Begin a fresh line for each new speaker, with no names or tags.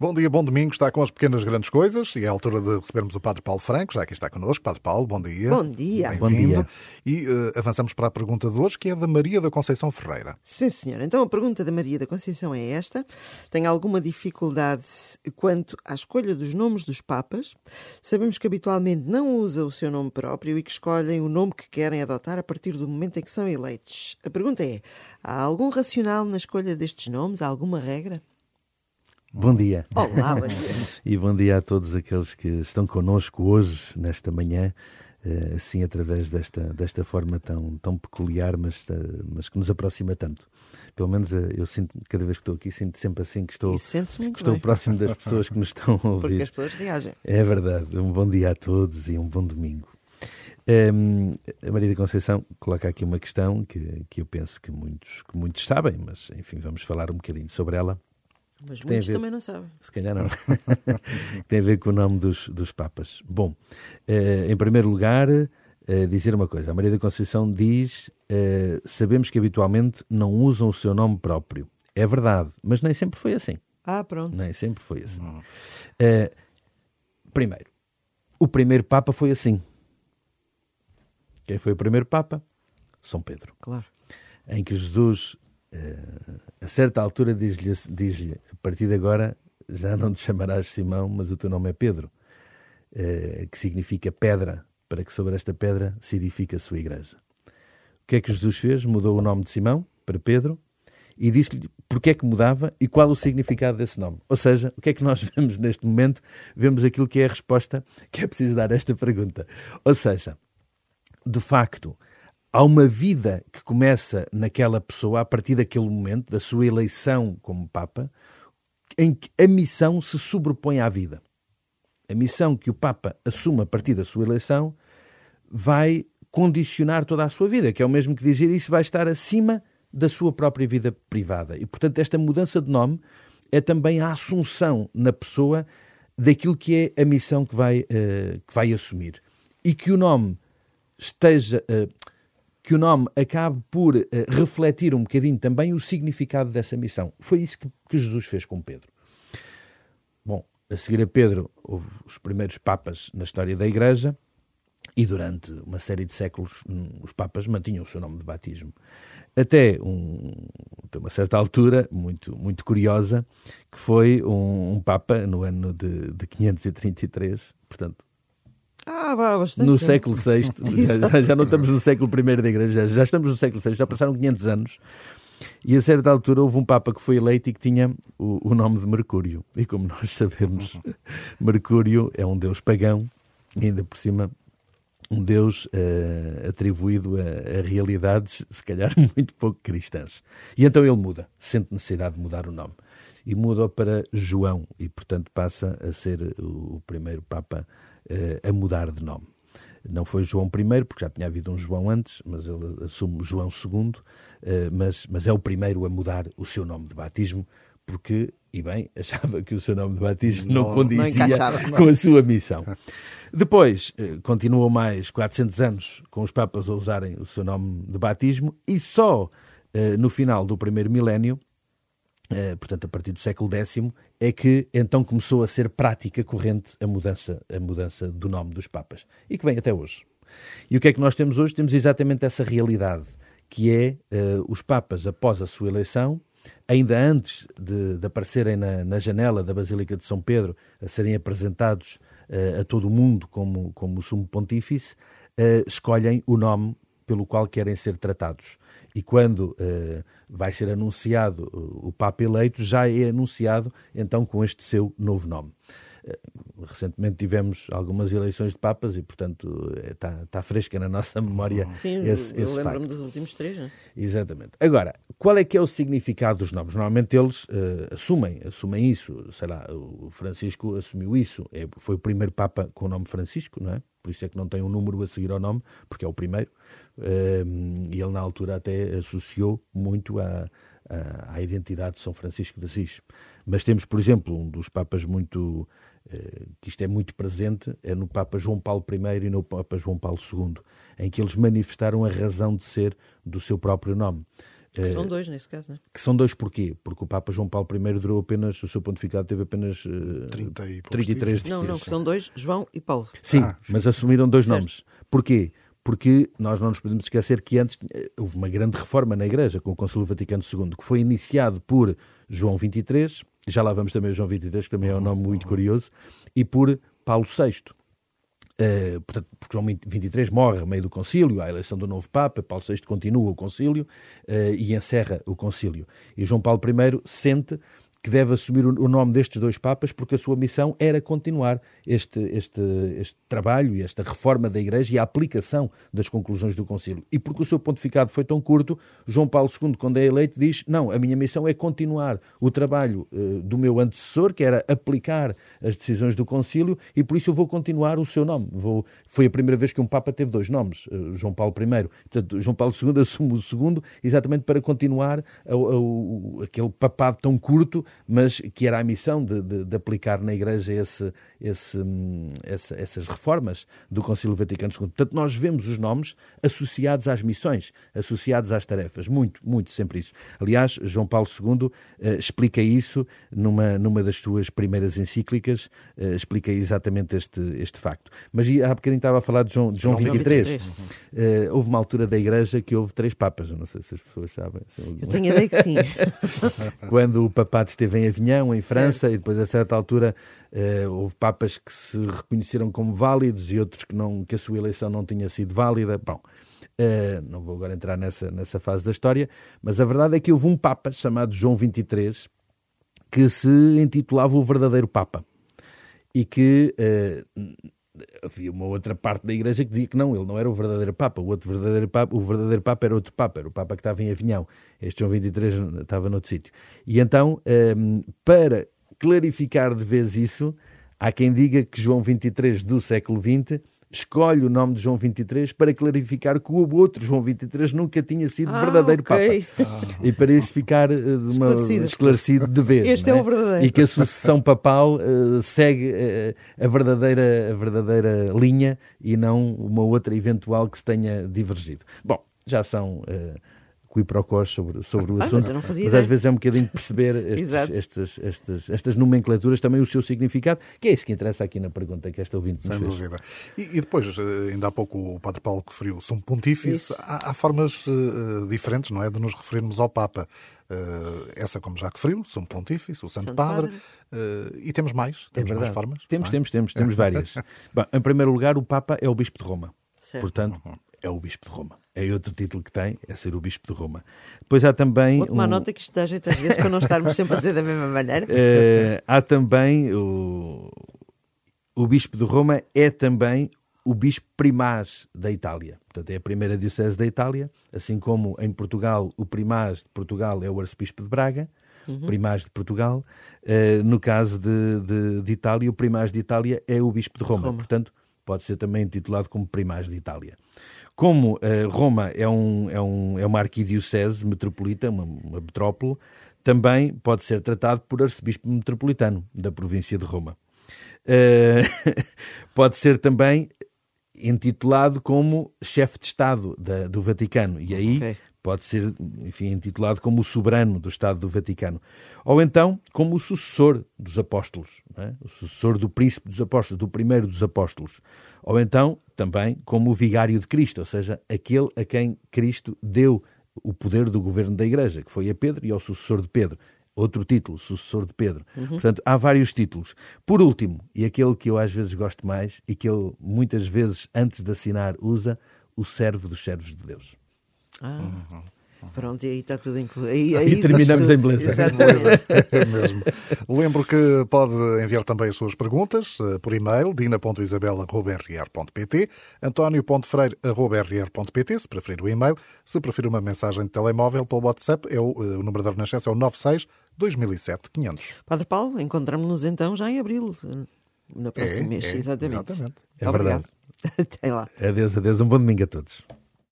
Bom dia, bom domingo. Está com as pequenas grandes coisas e é a altura de recebermos o Padre Paulo Franco, já que está connosco. Padre Paulo, bom dia.
Bom dia.
Bom dia. E uh, avançamos para a pergunta de hoje, que é da Maria da Conceição Ferreira.
Sim, senhora. Então a pergunta da Maria da Conceição é esta. Tem alguma dificuldade quanto à escolha dos nomes dos papas? Sabemos que habitualmente não usa o seu nome próprio e que escolhem o nome que querem adotar a partir do momento em que são eleitos. A pergunta é: há algum racional na escolha destes nomes? Há alguma regra?
Bom dia.
Olá, bom dia.
e bom dia a todos aqueles que estão connosco hoje, nesta manhã, eh, assim através desta, desta forma tão, tão peculiar, mas, eh, mas que nos aproxima tanto. Pelo menos eh, eu sinto, cada vez que estou aqui, sinto sempre assim que estou, que estou
bem.
próximo das pessoas que nos estão a ouvir.
Porque as pessoas reagem.
É verdade. Um bom dia a todos e um bom domingo. Um, a Maria da Conceição coloca aqui uma questão que, que eu penso que muitos, que muitos sabem, mas enfim, vamos falar um bocadinho sobre ela.
Mas muitos ver, também não sabem.
Se calhar não. tem a ver com o nome dos, dos Papas. Bom, uh, em primeiro lugar, uh, dizer uma coisa. A Maria da Conceição diz: uh, sabemos que habitualmente não usam o seu nome próprio. É verdade, mas nem sempre foi assim.
Ah, pronto.
Nem sempre foi assim. primeiro, o primeiro Papa foi assim. Quem foi o primeiro Papa? São Pedro.
Claro.
Em que Jesus a certa altura diz-lhe, diz a partir de agora já não te chamarás Simão, mas o teu nome é Pedro, uh, que significa pedra, para que sobre esta pedra se edifique a sua igreja. O que é que Jesus fez? Mudou o nome de Simão para Pedro e disse-lhe porque é que mudava e qual o significado desse nome. Ou seja, o que é que nós vemos neste momento? Vemos aquilo que é a resposta que é preciso dar a esta pergunta. Ou seja, de facto, há uma vida que começa naquela pessoa a partir daquele momento, da sua eleição como Papa, em que a missão se sobrepõe à vida. A missão que o Papa assume a partir da sua eleição vai condicionar toda a sua vida, que é o mesmo que dizer isso vai estar acima da sua própria vida privada. E, portanto, esta mudança de nome é também a assunção na pessoa daquilo que é a missão que vai, uh, que vai assumir. E que o nome esteja. Uh, que o nome acabe por uh, refletir um bocadinho também o significado dessa missão. Foi isso que, que, Jesus fez com Pedro. Bom, a seguir a Pedro, houve os primeiros papas na história da Igreja e durante uma série de séculos hum, os papas mantinham o seu nome de batismo. Até, um, até uma certa altura, muito, muito curiosa, que foi um, um papa no ano de, de 533, portanto,
ah, bastante.
No século VI, já, já, não estamos no século I da Igreja, já, já estamos no século VI, já passaram 500 anos. E a certa altura houve um Papa que foi eleito e que tinha o, o nome de Mercúrio. E como nós sabemos, Mercúrio é um deus pagão, ainda por cima um deus uh, atribuído a, a, realidades, se calhar, muito pouco cristãs. E então ele muda, sente necessidade de mudar o nome. E muda para João, e portanto passa a ser o, primeiro Papa a mudar de nome. Não foi João I, porque já tinha havido um João antes, mas ele assume João II, uh, mas, mas é o primeiro a mudar o seu nome de batismo, porque, e bem, achava que o seu nome de batismo não, não condizia não com a sua missão. Depois, uh, continuou mais 400 anos com os papas a usarem o seu nome de batismo, e só no final do primeiro milénio Uh, portanto, a partir do século X, é que então começou a ser prática corrente a mudança, a mudança do nome dos Papas. E que vem até hoje. E o que é que nós temos hoje? Temos exatamente essa realidade, que é uh, os Papas, após a sua eleição, ainda antes de, de aparecerem na, na, janela da Basílica de São Pedro, a serem apresentados uh, a todo o mundo como, como sumo pontífice, escolhem o nome pelo qual querem ser tratados e quando uh, vai ser anunciado o Papa eleito, já é anunciado então com este seu novo nome. Uh, recentemente tivemos algumas eleições de Papas e, portanto, está, eh, está fresca na nossa memória
Sim,
esse,
eu,
esse
lembro-me dos últimos três, não é?
Exatamente. Agora, qual é que é o significado dos nomes? Normalmente eles uh, assumem, assumem isso. Sei lá, o Francisco assumiu isso. É, foi o primeiro Papa com o nome Francisco, não é? Por isso é que não tem um número a seguir ao nome, porque é o primeiro e ele, na altura, até associou muito à, à, à, identidade de São Francisco de Assis. Mas temos, por exemplo, um dos papas muito. Uh, que isto é muito presente, é no Papa João Paulo I e no Papa João Paulo II, em que eles manifestaram a razão de ser do seu próprio nome.
São dois nesse caso, não é?
Que são dois porquê? Porque o Papa João Paulo I durou apenas, o seu pontificado teve apenas uh,
30 e
33 dias.
Não, não, que são dois, João e Paulo.
Sim,
Ah, sim.
mas assumiram dois
Certo.
nomes. Porquê? Porque nós não nos podemos esquecer que antes eh, houve uma grande reforma na Igreja com o Concílio Vaticano II, que foi iniciado por João XXIII, já lá vamos também João XXIII, que também é um nome muito curioso, e por Paulo VI. Uh, portanto, porque João XXIII morre a meio do concílio, há a eleição do novo Papa, Paulo VI continua o concílio uh, e encerra o concílio. E João Paulo I sente que deve assumir o, nome destes dois Papas porque a sua missão era continuar este, este, este trabalho e esta reforma da Igreja e a aplicação das conclusões do concílio. E porque o seu pontificado foi tão curto, João Paulo II, quando é eleito, diz: Não, a minha missão é continuar o trabalho uh, do meu antecessor, que era aplicar as decisões do concílio, e por isso eu vou continuar o seu nome. Vou... Foi a primeira vez que um Papa teve dois nomes, uh, João Paulo I. Portanto, João Paulo II assume o segundo, exatamente para continuar a, a, a, aquele papado tão curto, mas que era a missão de, de, de aplicar na Igreja esse, esse, essa, essas reformas do Concílio Vaticano II. Portanto, nós vemos os nomes associados às missões, associados às tarefas. Muito, muito, sempre isso. Aliás, João Paulo II uh, explica isso numa, numa das suas primeiras encíclicas, uh, explica exatamente este, este facto. Mas há bocadinho estava a falar de João, de João 23. 23. Uh, houve uma altura da Igreja que houve três papas, eu não sei se as pessoas sabem.
Eu tenho a ideia que sim.
Quando o papado esteve em Avignon, em França, certo. e depois a certa altura Uh, houve papas que se reconheceram como válidos e outros que, não, que a sua eleição não tinha sido válida. Bom, uh, não vou agora entrar nessa, nessa fase da história, mas a verdade é que houve um papa chamado João XXIII que se intitulava o verdadeiro papa e que uh, havia uma outra parte da igreja que dizia que não, ele não era o verdadeiro papa, o outro verdadeiro papa, o verdadeiro papa era outro papa, era o papa que estava em Avignon. Este João XXIII estava noutro sítio. E então, para clarificar de vez isso, há quem diga que João 23 do século XX escolhe o nome de João 23 para clarificar que o outro João 23 nunca tinha sido
ah,
verdadeiro
okay.
Papa. E para isso ficar uh, uma, esclarecido. esclarecido de vez.
Este
é?
é? o verdadeiro.
E que a sucessão papal uh, segue uh, a, verdadeira, a verdadeira linha e não uma outra eventual que se tenha divergido. Bom, já são quiprocós sobre, sobre o
ah,
assunto,
mas,
mas às vezes é um bocadinho perceber estes, estas, estas, estas nomenclaturas, também o seu significado, que é isso que interessa aqui na pergunta que esta ouvinte nos
Sem
fez.
dúvida. E, e, depois, ainda há pouco o Padre Paulo referiu São Pontífice, há, há, formas uh, diferentes, não é, de nos referirmos ao Papa. Uh, essa, como já referiu, São Pontífice, o Santo,
Santo
Padre,
Padre.
Uh, e temos mais, temos
é
mais formas.
Temos,
é?
temos, temos, temos várias. Bom, em primeiro lugar, o Papa é o Bispo de Roma.
Certo.
Portanto, é o Bispo de Roma. É outro título que tem, é ser o Bispo de Roma. Depois há também.
Vou tomar
um...
nota que isto dá jeito às vezes para não estarmos sempre a dizer da mesma maneira.
Uh, há também o... o Bispo de Roma é também o Bispo Primaz da Itália. Portanto, é a primeira diocese da Itália, assim como em Portugal o Primaz de Portugal é o Arcebispo de Braga. Uhum. Primaz de Portugal, uh, no caso de, de, de, Itália, o Primaz de Itália é o Bispo de Roma.
Roma.
Portanto, pode ser também intitulado como Primaz de Itália. Como uh, Roma é, um, é, um, é uma arquidiocese metropolita, uma, uma metrópole, também pode ser tratado por arcebispo metropolitano da província de Roma. Uh, pode ser também intitulado como chefe de Estado da, do Vaticano, e aí okay. pode ser, enfim, intitulado como o soberano do Estado do Vaticano. Ou então como o sucessor dos apóstolos, é? o sucessor do príncipe dos apóstolos, do primeiro dos apóstolos. Ou então também como o vigário de Cristo, ou seja, aquele a quem Cristo deu o poder do governo da Igreja, que foi a Pedro e ao sucessor de Pedro. Outro título, sucessor de Pedro. Uhum. Portanto, há vários títulos. Por último, e aquele que eu às vezes gosto mais e que ele muitas vezes antes de assinar usa, o servo dos servos de Deus.
Ah. Uhum. Pronto, e aí está tudo incluído. Aí,
aí e terminamos em beleza.
é mesmo. Lembro que pode enviar também as suas perguntas uh, por e-mail, dina.isabela.rr.pt, antonio.freire.rr.pt, se preferir o e-mail. Se preferir uma mensagem de telemóvel pelo WhatsApp, é o, uh, o número da Renascença é o 96 2007 500.
Padre Paulo, encontramos-nos então já em abril, no próximo
é,
mês.
É,
exatamente.
exatamente.
É verdade.
Até lá.
Adeus, adeus. Um bom domingo a todos.